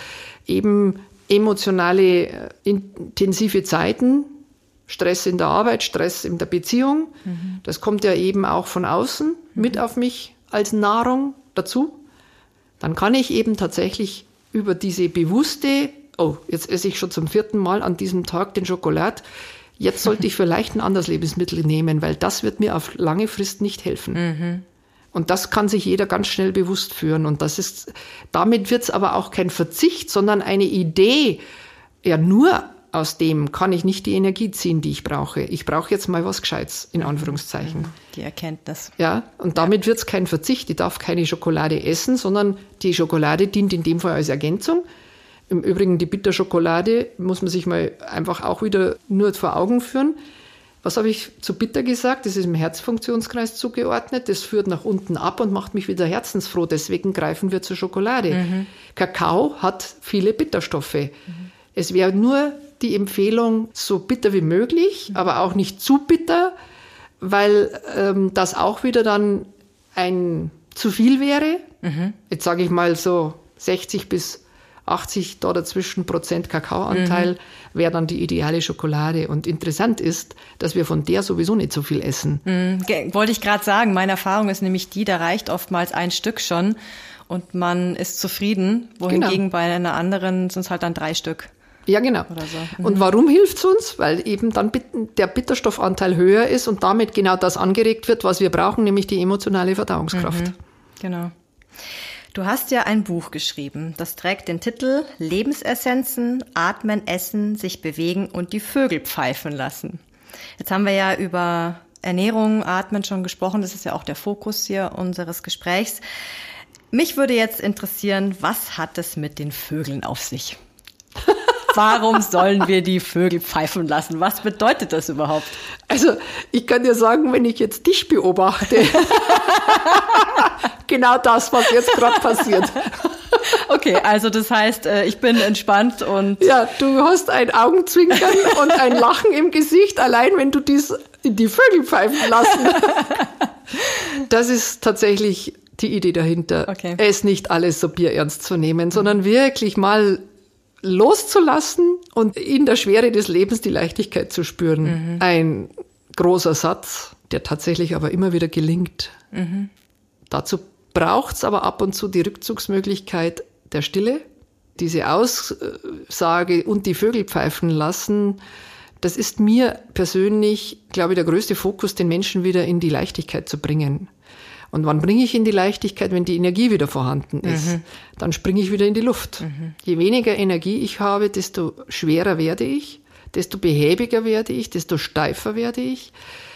eben emotionale, äh, intensive Zeiten, Stress in der Arbeit, Stress in der Beziehung. Mhm. Das kommt ja eben auch von außen mit mhm. auf mich als Nahrung dazu. Dann kann ich eben tatsächlich über diese bewusste oh, jetzt esse ich schon zum vierten Mal an diesem Tag den Schokolad. Jetzt sollte ich vielleicht ein anderes Lebensmittel nehmen, weil das wird mir auf lange Frist nicht helfen. Mhm. Und das kann sich jeder ganz schnell bewusst führen. Und das ist, damit wird es aber auch kein Verzicht, sondern eine Idee. Ja, nur aus dem kann ich nicht die Energie ziehen, die ich brauche. Ich brauche jetzt mal was Gescheites, in Anführungszeichen. Die Erkenntnis. Ja, und damit wird es kein Verzicht. Ich darf keine Schokolade essen, sondern die Schokolade dient in dem Fall als Ergänzung. Im Übrigen die Bitterschokolade muss man sich mal einfach auch wieder nur vor Augen führen. Was habe ich zu bitter gesagt? Das ist im Herzfunktionskreis zugeordnet. Das führt nach unten ab und macht mich wieder herzensfroh. Deswegen greifen wir zur Schokolade. Mhm. Kakao hat viele Bitterstoffe. Mhm. Es wäre nur die Empfehlung, so bitter wie möglich, mhm. aber auch nicht zu bitter, weil ähm, das auch wieder dann ein zu viel wäre. Mhm. Jetzt sage ich mal so 60 bis 80 da dazwischen Prozent Kakaoanteil mhm. wäre dann die ideale Schokolade. Und interessant ist, dass wir von der sowieso nicht so viel essen. Mhm. Wollte ich gerade sagen, meine Erfahrung ist nämlich die, da reicht oftmals ein Stück schon und man ist zufrieden, wohingegen genau. bei einer anderen sind es halt dann drei Stück. Ja, genau. So. Mhm. Und warum hilft es uns? Weil eben dann der Bitterstoffanteil höher ist und damit genau das angeregt wird, was wir brauchen, nämlich die emotionale Verdauungskraft. Mhm. Genau. Du hast ja ein Buch geschrieben, das trägt den Titel Lebensessenzen, Atmen, Essen, sich bewegen und die Vögel pfeifen lassen. Jetzt haben wir ja über Ernährung, Atmen schon gesprochen, das ist ja auch der Fokus hier unseres Gesprächs. Mich würde jetzt interessieren, was hat es mit den Vögeln auf sich? Warum sollen wir die Vögel pfeifen lassen? Was bedeutet das überhaupt? Also, ich kann dir sagen, wenn ich jetzt dich beobachte, genau das, was jetzt gerade passiert. Okay, also das heißt, äh, ich bin entspannt und. Ja, du hast ein Augenzwinkern und ein Lachen im Gesicht, allein wenn du dies in die Vögel pfeifen lassen. Das ist tatsächlich die Idee dahinter, okay. es nicht alles so bierernst zu nehmen, sondern wirklich mal loszulassen und in der Schwere des Lebens die Leichtigkeit zu spüren. Mhm. Ein großer Satz, der tatsächlich aber immer wieder gelingt. Mhm. Dazu braucht es aber ab und zu die Rückzugsmöglichkeit der Stille. Diese Aussage und die Vögel pfeifen lassen, das ist mir persönlich, glaube ich, der größte Fokus, den Menschen wieder in die Leichtigkeit zu bringen. Und wann bringe ich in die Leichtigkeit, wenn die Energie wieder vorhanden ist? Mhm. Dann springe ich wieder in die Luft. Mhm. Je weniger Energie ich habe, desto schwerer werde ich, desto behäbiger werde ich, desto steifer werde ich.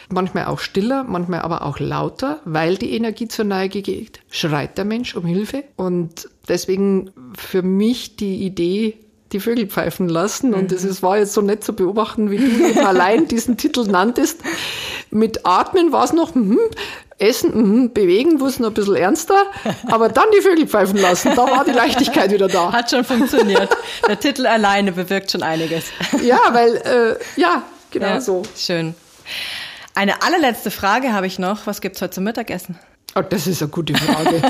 Manchmal auch stiller, manchmal aber auch lauter, weil die Energie zur Neige geht, schreit der Mensch um Hilfe. Und deswegen für mich die Idee, die Vögel pfeifen lassen. Und es mhm. war jetzt so nett zu beobachten, wie du eben allein diesen Titel nanntest. Mit Atmen war es noch, hm, Essen, mh, bewegen, wurde es noch ein bisschen ernster, aber dann die Vögel pfeifen lassen, da war die Leichtigkeit wieder da. Hat schon funktioniert. Der Titel alleine bewirkt schon einiges. Ja, weil, äh, ja, genau ja, so. Schön. Eine allerletzte Frage habe ich noch. Was gibt's heute zum Mittagessen? Oh, das ist eine gute Frage.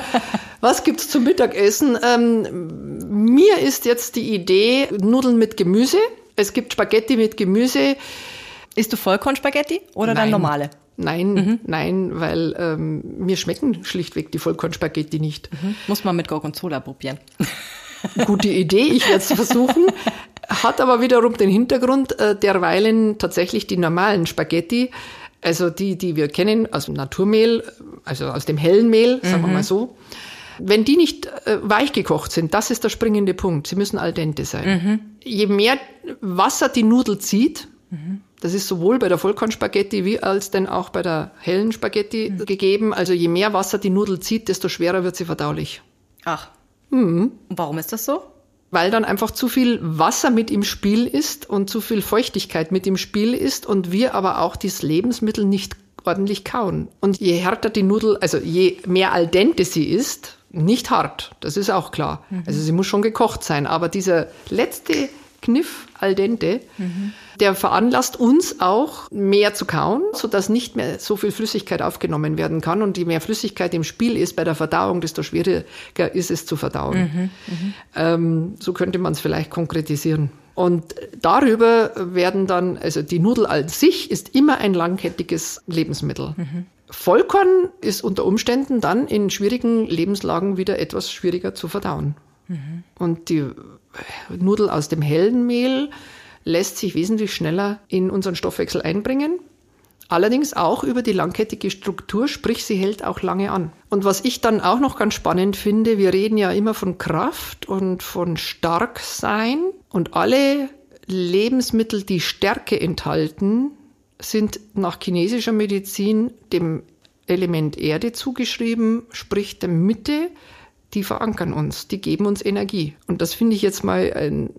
Was gibt's zum Mittagessen? Ähm, mir ist jetzt die Idee Nudeln mit Gemüse. Es gibt Spaghetti mit Gemüse. Isst du Vollkornspaghetti oder Nein. dann normale? Nein, mhm. nein, weil ähm, mir schmecken schlichtweg die Vollkornspaghetti nicht. Mhm. Muss man mit Gorgonzola probieren. Gute Idee, ich werde es versuchen. Hat aber wiederum den Hintergrund, äh, derweilen tatsächlich die normalen Spaghetti, also die, die wir kennen aus dem Naturmehl, also aus dem hellen Mehl, sagen mhm. wir mal so, wenn die nicht äh, weich gekocht sind, das ist der springende Punkt. Sie müssen al dente sein. Mhm. Je mehr Wasser die Nudel zieht, mhm. Das ist sowohl bei der Vollkornspaghetti wie als denn auch bei der hellen Spaghetti mhm. gegeben. Also je mehr Wasser die Nudel zieht, desto schwerer wird sie verdaulich. Ach. Mhm. Und warum ist das so? Weil dann einfach zu viel Wasser mit im Spiel ist und zu viel Feuchtigkeit mit im Spiel ist und wir aber auch dieses Lebensmittel nicht ordentlich kauen. Und je härter die Nudel, also je mehr al dente sie ist, nicht hart, das ist auch klar. Mhm. Also sie muss schon gekocht sein, aber dieser letzte Kniff al dente, mhm. der veranlasst uns auch mehr zu kauen, sodass nicht mehr so viel Flüssigkeit aufgenommen werden kann. Und je mehr Flüssigkeit im Spiel ist bei der Verdauung, desto schwieriger ist es zu verdauen. Mhm. Mhm. Ähm, so könnte man es vielleicht konkretisieren. Und darüber werden dann, also die Nudel an sich ist immer ein langkettiges Lebensmittel. Mhm. Vollkorn ist unter Umständen dann in schwierigen Lebenslagen wieder etwas schwieriger zu verdauen. Mhm. Und die Nudel aus dem hellen Mehl lässt sich wesentlich schneller in unseren Stoffwechsel einbringen. Allerdings auch über die langkettige Struktur, sprich sie hält auch lange an. Und was ich dann auch noch ganz spannend finde, wir reden ja immer von Kraft und von Starksein und alle Lebensmittel, die Stärke enthalten, sind nach chinesischer Medizin dem Element Erde zugeschrieben, sprich der Mitte, die verankern uns, die geben uns Energie. Und das finde ich jetzt mal ein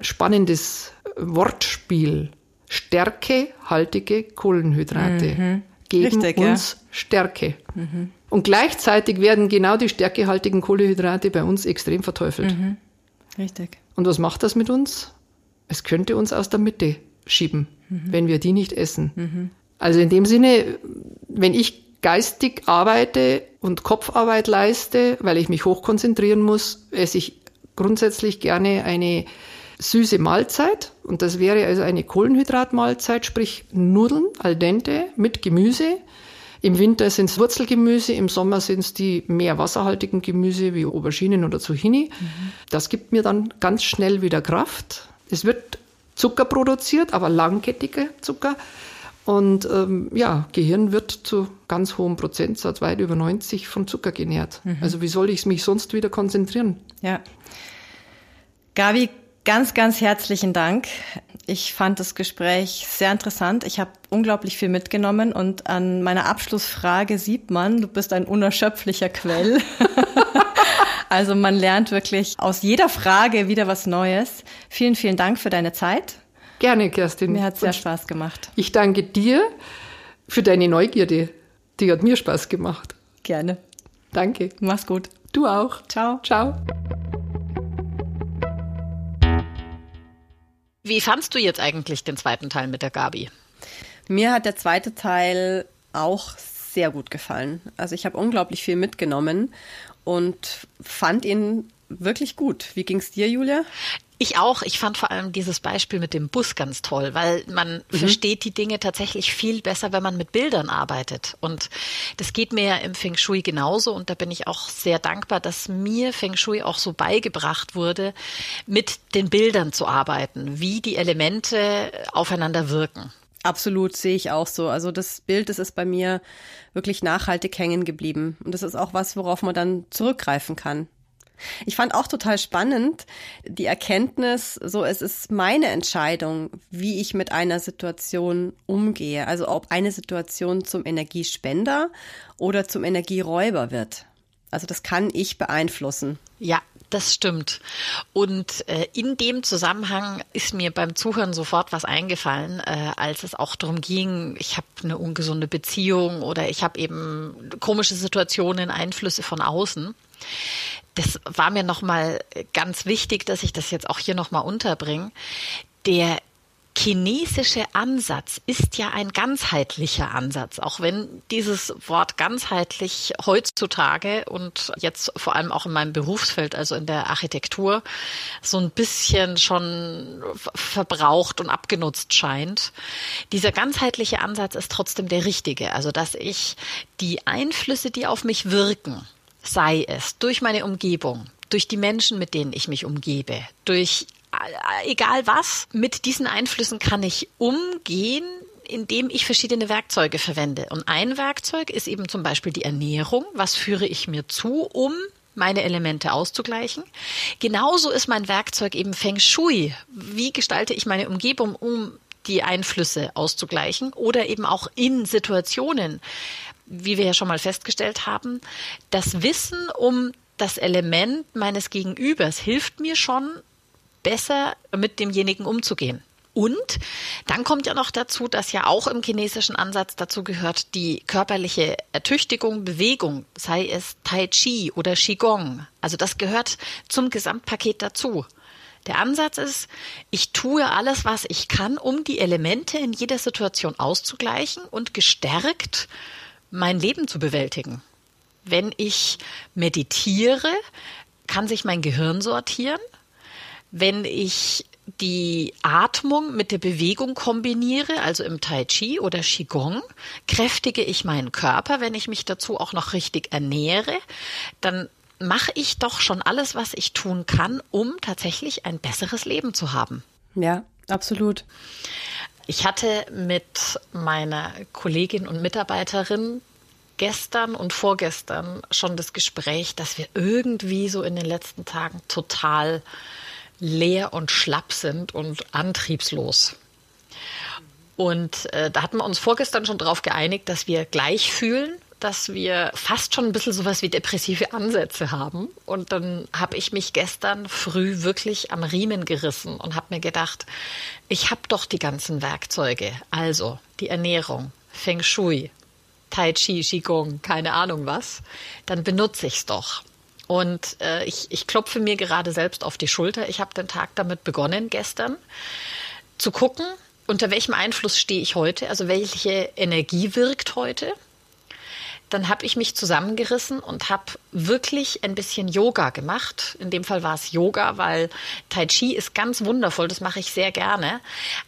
spannendes Wortspiel. Stärkehaltige Kohlenhydrate mhm. geben Richtig, uns ja. Stärke. Mhm. Und gleichzeitig werden genau die stärkehaltigen Kohlenhydrate bei uns extrem verteufelt. Mhm. Richtig. Und was macht das mit uns? Es könnte uns aus der Mitte schieben, mhm. wenn wir die nicht essen. Mhm. Also in dem Sinne, wenn ich geistig arbeite und Kopfarbeit leiste, weil ich mich hochkonzentrieren muss, esse ich grundsätzlich gerne eine süße Mahlzeit. Und das wäre also eine Kohlenhydratmahlzeit, sprich Nudeln al dente mit Gemüse. Im Winter sind es Wurzelgemüse, im Sommer sind es die mehr wasserhaltigen Gemüse wie Auberginen oder Zucchini. Mhm. Das gibt mir dann ganz schnell wieder Kraft. Es wird Zucker produziert, aber langkettige Zucker. Und ähm, ja, Gehirn wird zu ganz hohem Prozentsatz, weit über 90, von Zucker genährt. Mhm. Also wie soll ich mich sonst wieder konzentrieren? Ja. Gabi, ganz, ganz herzlichen Dank. Ich fand das Gespräch sehr interessant. Ich habe unglaublich viel mitgenommen und an meiner Abschlussfrage sieht man, du bist ein unerschöpflicher Quell. also man lernt wirklich aus jeder Frage wieder was Neues. Vielen, vielen Dank für deine Zeit. Gerne, Kerstin. Mir hat sehr Spaß gemacht. Ich danke dir für deine Neugierde. Die hat mir Spaß gemacht. Gerne. Danke. Mach's gut. Du auch. Ciao. Ciao. Wie fandst du jetzt eigentlich den zweiten Teil mit der Gabi? Mir hat der zweite Teil auch sehr gut gefallen. Also ich habe unglaublich viel mitgenommen und fand ihn wirklich gut. Wie ging's dir, Julia? Ich auch. Ich fand vor allem dieses Beispiel mit dem Bus ganz toll, weil man mhm. versteht die Dinge tatsächlich viel besser, wenn man mit Bildern arbeitet. Und das geht mir ja im Feng Shui genauso. Und da bin ich auch sehr dankbar, dass mir Feng Shui auch so beigebracht wurde, mit den Bildern zu arbeiten, wie die Elemente aufeinander wirken. Absolut, sehe ich auch so. Also das Bild, das ist bei mir wirklich nachhaltig hängen geblieben. Und das ist auch was, worauf man dann zurückgreifen kann. Ich fand auch total spannend die Erkenntnis, so es ist meine Entscheidung, wie ich mit einer Situation umgehe. Also ob eine Situation zum Energiespender oder zum Energieräuber wird. Also das kann ich beeinflussen. Ja, das stimmt. Und äh, in dem Zusammenhang ist mir beim Zuhören sofort was eingefallen, äh, als es auch darum ging, ich habe eine ungesunde Beziehung oder ich habe eben komische Situationen, Einflüsse von außen das war mir nochmal ganz wichtig, dass ich das jetzt auch hier nochmal unterbringe. Der chinesische Ansatz ist ja ein ganzheitlicher Ansatz, auch wenn dieses Wort ganzheitlich heutzutage und jetzt vor allem auch in meinem Berufsfeld, also in der Architektur, so ein bisschen schon verbraucht und abgenutzt scheint. Dieser ganzheitliche Ansatz ist trotzdem der richtige, also dass ich die Einflüsse, die auf mich wirken, sei es durch meine Umgebung, durch die Menschen, mit denen ich mich umgebe, durch äh, egal was, mit diesen Einflüssen kann ich umgehen, indem ich verschiedene Werkzeuge verwende. Und ein Werkzeug ist eben zum Beispiel die Ernährung. Was führe ich mir zu, um meine Elemente auszugleichen. Genauso ist mein Werkzeug eben Feng Shui. Wie gestalte ich meine Umgebung, um die Einflüsse auszugleichen oder eben auch in Situationen, wie wir ja schon mal festgestellt haben, das Wissen um das Element meines Gegenübers hilft mir schon, besser mit demjenigen umzugehen. Und dann kommt ja noch dazu, dass ja auch im chinesischen Ansatz dazu gehört, die körperliche Ertüchtigung, Bewegung, sei es Tai Chi oder Qigong. Also das gehört zum Gesamtpaket dazu. Der Ansatz ist, ich tue alles, was ich kann, um die Elemente in jeder Situation auszugleichen und gestärkt mein Leben zu bewältigen. Wenn ich meditiere, kann sich mein Gehirn sortieren. Wenn ich die Atmung mit der Bewegung kombiniere, also im Tai Chi oder Qigong, kräftige ich meinen Körper. Wenn ich mich dazu auch noch richtig ernähre, dann mache ich doch schon alles, was ich tun kann, um tatsächlich ein besseres Leben zu haben. Ja, absolut. Ich hatte mit meiner Kollegin und Mitarbeiterin gestern und vorgestern schon das Gespräch, dass wir irgendwie so in den letzten Tagen total leer und schlapp sind und antriebslos. Und äh, da hatten wir uns vorgestern schon darauf geeinigt, dass wir gleich fühlen, dass wir fast schon ein bisschen sowas wie depressive Ansätze haben. Und dann habe ich mich gestern früh wirklich am Riemen gerissen und habe mir gedacht, ich habe doch die ganzen Werkzeuge. Also die Ernährung, Feng Shui, Tai Chi, Qigong, keine Ahnung was. Dann benutze ich es doch. Und äh, ich, ich klopfe mir gerade selbst auf die Schulter. Ich habe den Tag damit begonnen gestern zu gucken, unter welchem Einfluss stehe ich heute, also welche Energie wirkt heute dann habe ich mich zusammengerissen und habe wirklich ein bisschen Yoga gemacht. In dem Fall war es Yoga, weil Tai Chi ist ganz wundervoll, das mache ich sehr gerne,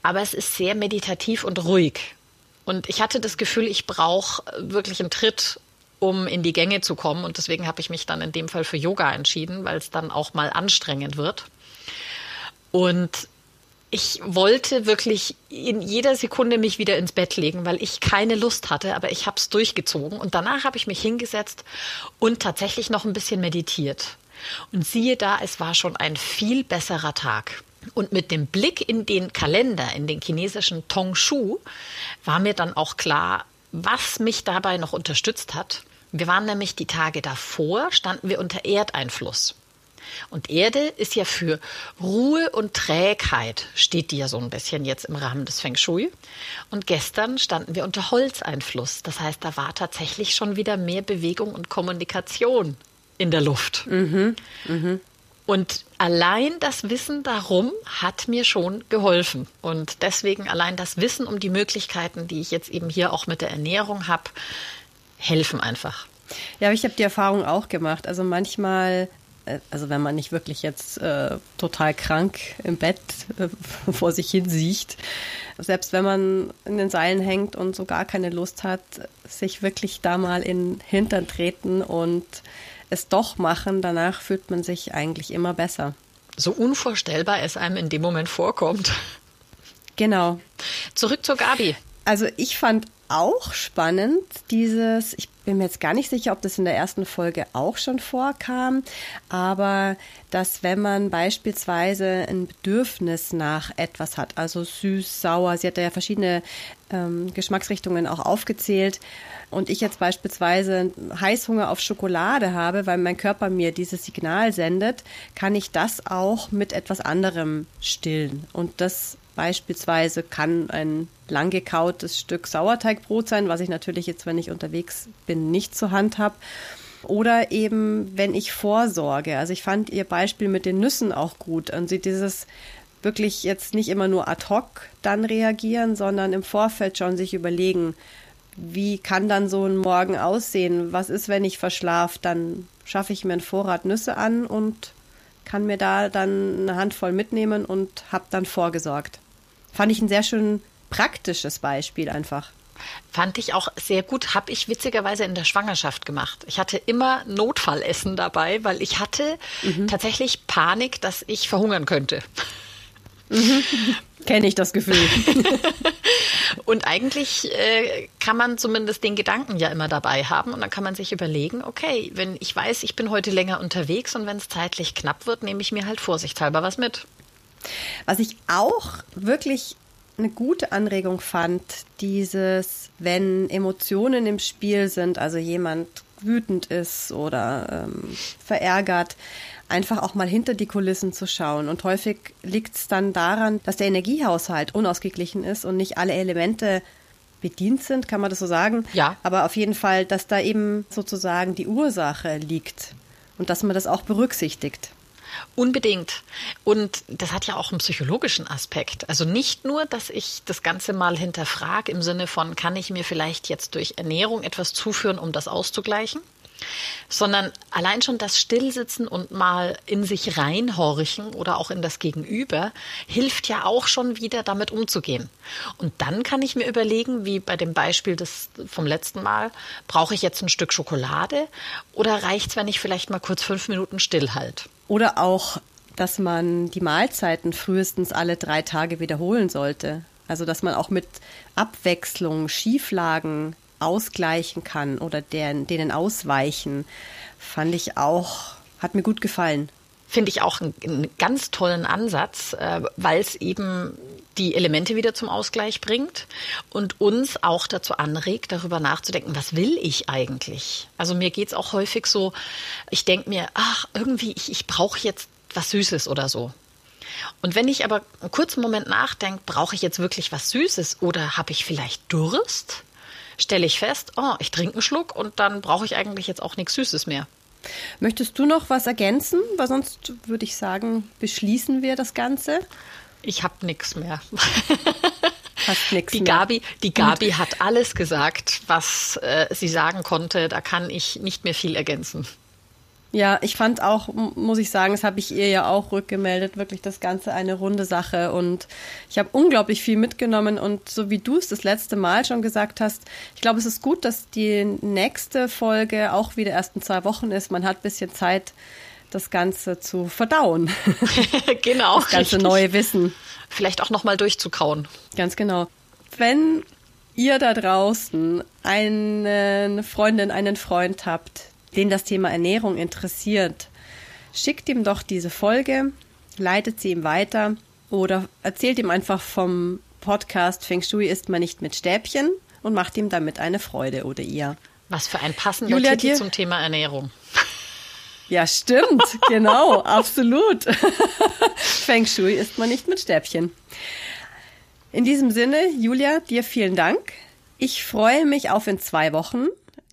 aber es ist sehr meditativ und ruhig. Und ich hatte das Gefühl, ich brauche wirklich einen Tritt, um in die Gänge zu kommen. Und deswegen habe ich mich dann in dem Fall für Yoga entschieden, weil es dann auch mal anstrengend wird. Und ich wollte wirklich in jeder Sekunde mich wieder ins Bett legen, weil ich keine Lust hatte, aber ich habe es durchgezogen. Und danach habe ich mich hingesetzt und tatsächlich noch ein bisschen meditiert. Und siehe da, es war schon ein viel besserer Tag. Und mit dem Blick in den Kalender, in den chinesischen Tongshu, war mir dann auch klar, was mich dabei noch unterstützt hat. Wir waren nämlich die Tage davor, standen wir unter Erdeinfluss. Und Erde ist ja für Ruhe und Trägheit, steht die ja so ein bisschen jetzt im Rahmen des Feng Shui. Und gestern standen wir unter Holzeinfluss. Das heißt, da war tatsächlich schon wieder mehr Bewegung und Kommunikation in der Luft. Mhm. Mhm. Und allein das Wissen darum hat mir schon geholfen. Und deswegen allein das Wissen um die Möglichkeiten, die ich jetzt eben hier auch mit der Ernährung habe, helfen einfach. Ja, aber ich habe die Erfahrung auch gemacht. Also manchmal also wenn man nicht wirklich jetzt äh, total krank im Bett äh, vor sich hin sieht, selbst wenn man in den Seilen hängt und so gar keine Lust hat, sich wirklich da mal in den Hintern treten und es doch machen, danach fühlt man sich eigentlich immer besser. So unvorstellbar es einem in dem Moment vorkommt. Genau. Zurück zur Gabi. Also ich fand auch spannend, dieses, ich bin mir jetzt gar nicht sicher, ob das in der ersten Folge auch schon vorkam, aber dass wenn man beispielsweise ein Bedürfnis nach etwas hat, also süß, sauer, sie hat ja verschiedene ähm, Geschmacksrichtungen auch aufgezählt, und ich jetzt beispielsweise Heißhunger auf Schokolade habe, weil mein Körper mir dieses Signal sendet, kann ich das auch mit etwas anderem stillen. Und das Beispielsweise kann ein lang gekautes Stück Sauerteigbrot sein, was ich natürlich jetzt, wenn ich unterwegs bin, nicht zur Hand habe. Oder eben, wenn ich vorsorge. Also ich fand Ihr Beispiel mit den Nüssen auch gut. Und Sie dieses wirklich jetzt nicht immer nur ad hoc dann reagieren, sondern im Vorfeld schon sich überlegen, wie kann dann so ein Morgen aussehen? Was ist, wenn ich verschlafe? Dann schaffe ich mir einen Vorrat Nüsse an und kann mir da dann eine Handvoll mitnehmen und habe dann vorgesorgt. Fand ich ein sehr schön praktisches Beispiel einfach. Fand ich auch sehr gut. Habe ich witzigerweise in der Schwangerschaft gemacht. Ich hatte immer Notfallessen dabei, weil ich hatte mhm. tatsächlich Panik, dass ich verhungern könnte. Mhm. Kenne ich das Gefühl. und eigentlich äh, kann man zumindest den Gedanken ja immer dabei haben und dann kann man sich überlegen, okay, wenn ich weiß, ich bin heute länger unterwegs und wenn es zeitlich knapp wird, nehme ich mir halt vorsichtshalber was mit. Was ich auch wirklich eine gute Anregung fand, dieses, wenn Emotionen im Spiel sind, also jemand wütend ist oder ähm, verärgert, einfach auch mal hinter die Kulissen zu schauen. Und häufig liegt es dann daran, dass der Energiehaushalt unausgeglichen ist und nicht alle Elemente bedient sind, kann man das so sagen? Ja. Aber auf jeden Fall, dass da eben sozusagen die Ursache liegt und dass man das auch berücksichtigt. Unbedingt. Und das hat ja auch einen psychologischen Aspekt. Also nicht nur, dass ich das Ganze mal hinterfrage im Sinne von, kann ich mir vielleicht jetzt durch Ernährung etwas zuführen, um das auszugleichen? Sondern allein schon das Stillsitzen und mal in sich reinhorchen oder auch in das Gegenüber hilft ja auch schon wieder damit umzugehen. Und dann kann ich mir überlegen, wie bei dem Beispiel des, vom letzten Mal, brauche ich jetzt ein Stück Schokolade oder reicht es, wenn ich vielleicht mal kurz fünf Minuten stillhalt? Oder auch, dass man die Mahlzeiten frühestens alle drei Tage wiederholen sollte. Also, dass man auch mit Abwechslung, Schieflagen ausgleichen kann oder deren, denen ausweichen, fand ich auch, hat mir gut gefallen. Finde ich auch einen, einen, ganz tollen Ansatz, äh, weil es eben die Elemente wieder zum Ausgleich bringt und uns auch dazu anregt, darüber nachzudenken, was will ich eigentlich? Also mir geht es auch häufig so, ich denke mir, ach, irgendwie, ich, ich brauche jetzt was Süßes oder so. Und wenn ich aber einen kurzen Moment nachdenke, brauche ich jetzt wirklich was Süßes oder habe ich vielleicht Durst? Stelle ich fest, oh, ich trinke einen Schluck und dann brauche ich eigentlich jetzt auch nichts Süßes mehr. Möchtest du noch was ergänzen? Weil sonst würde ich sagen, beschließen wir das Ganze. Ich habe nichts mehr. Die. Gabi, die Gabi hat alles gesagt, was äh, sie sagen konnte. Da kann ich nicht mehr viel ergänzen. Ja, ich fand auch, muss ich sagen, das habe ich ihr ja auch rückgemeldet, wirklich das Ganze eine runde Sache. Und ich habe unglaublich viel mitgenommen. Und so wie du es das letzte Mal schon gesagt hast, ich glaube, es ist gut, dass die nächste Folge auch wieder erst in zwei Wochen ist. Man hat ein bisschen Zeit, das Ganze zu verdauen. genau. Das ganze richtig. neue Wissen. Vielleicht auch nochmal durchzukauen. Ganz genau. Wenn ihr da draußen eine Freundin, einen Freund habt, den das Thema Ernährung interessiert, schickt ihm doch diese Folge, leitet sie ihm weiter oder erzählt ihm einfach vom Podcast Feng Shui isst man nicht mit Stäbchen und macht ihm damit eine Freude oder ihr. Was für ein passender Julia, Titel zum Thema Ernährung. Ja, stimmt, genau, absolut. Feng Shui isst man nicht mit Stäbchen. In diesem Sinne, Julia, dir vielen Dank. Ich freue mich auf in zwei Wochen.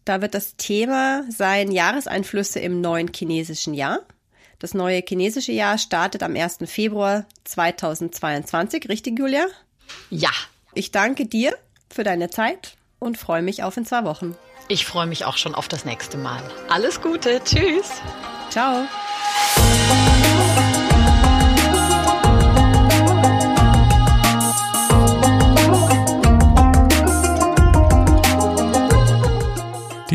Da wird das Thema sein Jahreseinflüsse im neuen chinesischen Jahr. Das neue chinesische Jahr startet am 1. Februar 2022, richtig, Julia? Ja. Ich danke dir für deine Zeit und freue mich auf in zwei Wochen. Ich freue mich auch schon auf das nächste Mal. Alles Gute. Tschüss. Ciao.